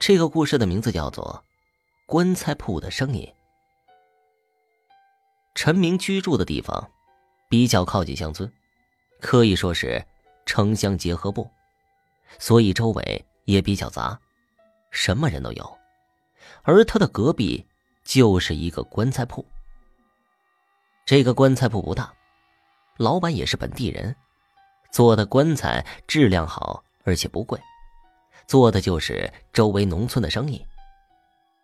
这个故事的名字叫做《棺材铺的声音》。陈明居住的地方比较靠近乡村，可以说是城乡结合部，所以周围也比较杂，什么人都有。而他的隔壁就是一个棺材铺。这个棺材铺不大，老板也是本地人，做的棺材质量好，而且不贵。做的就是周围农村的生意，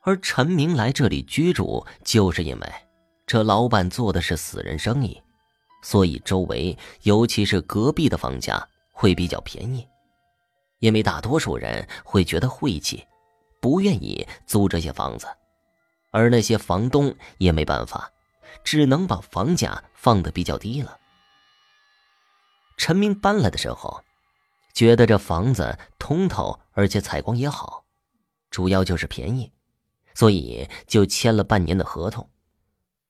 而陈明来这里居住，就是因为这老板做的是死人生意，所以周围尤其是隔壁的房价会比较便宜，因为大多数人会觉得晦气，不愿意租这些房子，而那些房东也没办法，只能把房价放得比较低了。陈明搬来的时候。觉得这房子通透，而且采光也好，主要就是便宜，所以就签了半年的合同，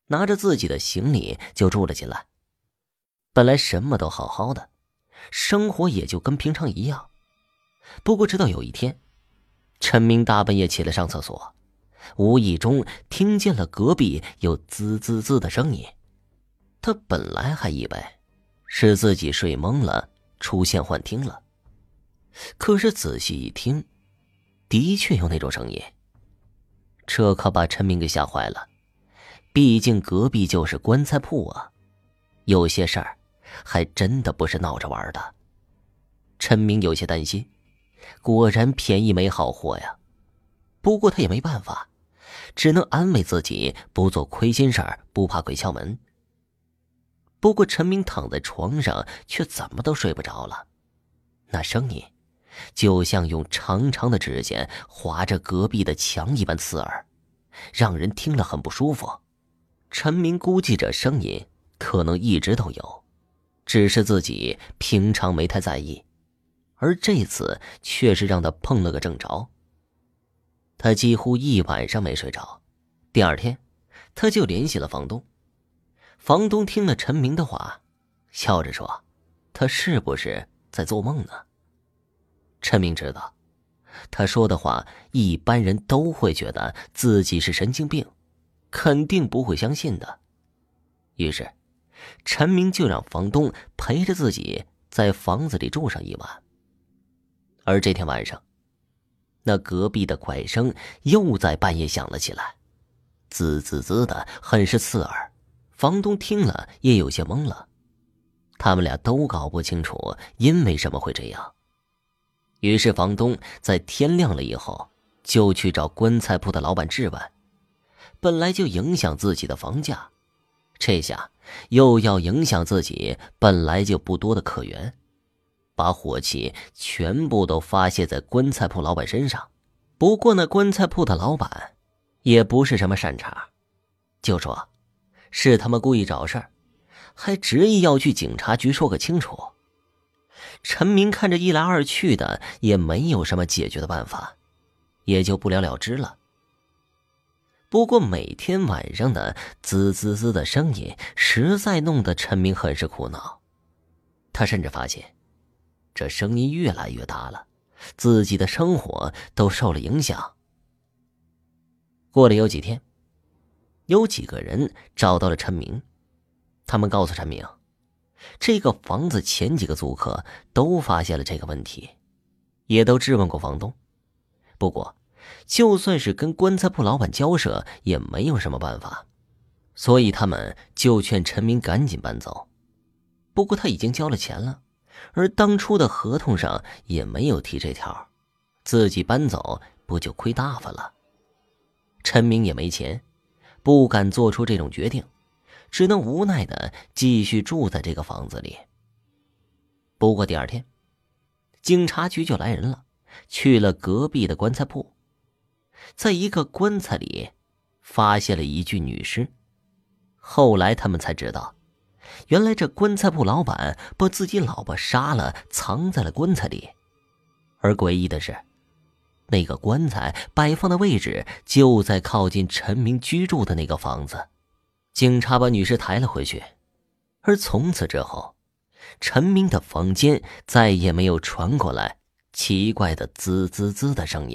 拿着自己的行李就住了进来。本来什么都好好的，生活也就跟平常一样。不过直到有一天，陈明大半夜起来上厕所，无意中听见了隔壁有滋滋滋的声音。他本来还以为是自己睡懵了，出现幻听了。可是仔细一听，的确有那种声音。这可把陈明给吓坏了，毕竟隔壁就是棺材铺啊，有些事儿还真的不是闹着玩的。陈明有些担心，果然便宜没好货呀。不过他也没办法，只能安慰自己不做亏心事儿，不怕鬼敲门。不过陈明躺在床上却怎么都睡不着了，那声音。就像用长长的指甲划着隔壁的墙一般刺耳，让人听了很不舒服。陈明估计这声音可能一直都有，只是自己平常没太在意，而这次却是让他碰了个正着。他几乎一晚上没睡着，第二天他就联系了房东。房东听了陈明的话，笑着说：“他是不是在做梦呢？”陈明知道，他说的话一般人都会觉得自己是神经病，肯定不会相信的。于是，陈明就让房东陪着自己在房子里住上一晚。而这天晚上，那隔壁的怪声又在半夜响了起来，滋滋滋的，很是刺耳。房东听了也有些懵了，他们俩都搞不清楚因为什么会这样。于是，房东在天亮了以后就去找棺材铺的老板质问。本来就影响自己的房价，这下又要影响自己本来就不多的客源，把火气全部都发泄在棺材铺老板身上。不过，那棺材铺的老板也不是什么善茬，就说是他们故意找事儿，还执意要去警察局说个清楚。陈明看着一来二去的，也没有什么解决的办法，也就不了了之了。不过每天晚上的滋滋滋的声音，实在弄得陈明很是苦恼。他甚至发现，这声音越来越大了，自己的生活都受了影响。过了有几天，有几个人找到了陈明，他们告诉陈明。这个房子前几个租客都发现了这个问题，也都质问过房东。不过，就算是跟棺材铺老板交涉，也没有什么办法，所以他们就劝陈明赶紧搬走。不过他已经交了钱了，而当初的合同上也没有提这条，自己搬走不就亏大发了？陈明也没钱，不敢做出这种决定。只能无奈的继续住在这个房子里。不过第二天，警察局就来人了，去了隔壁的棺材铺，在一个棺材里发现了一具女尸。后来他们才知道，原来这棺材铺老板把自己老婆杀了，藏在了棺材里。而诡异的是，那个棺材摆放的位置就在靠近陈明居住的那个房子。警察把女尸抬了回去，而从此之后，陈明的房间再也没有传过来奇怪的滋滋滋的声音。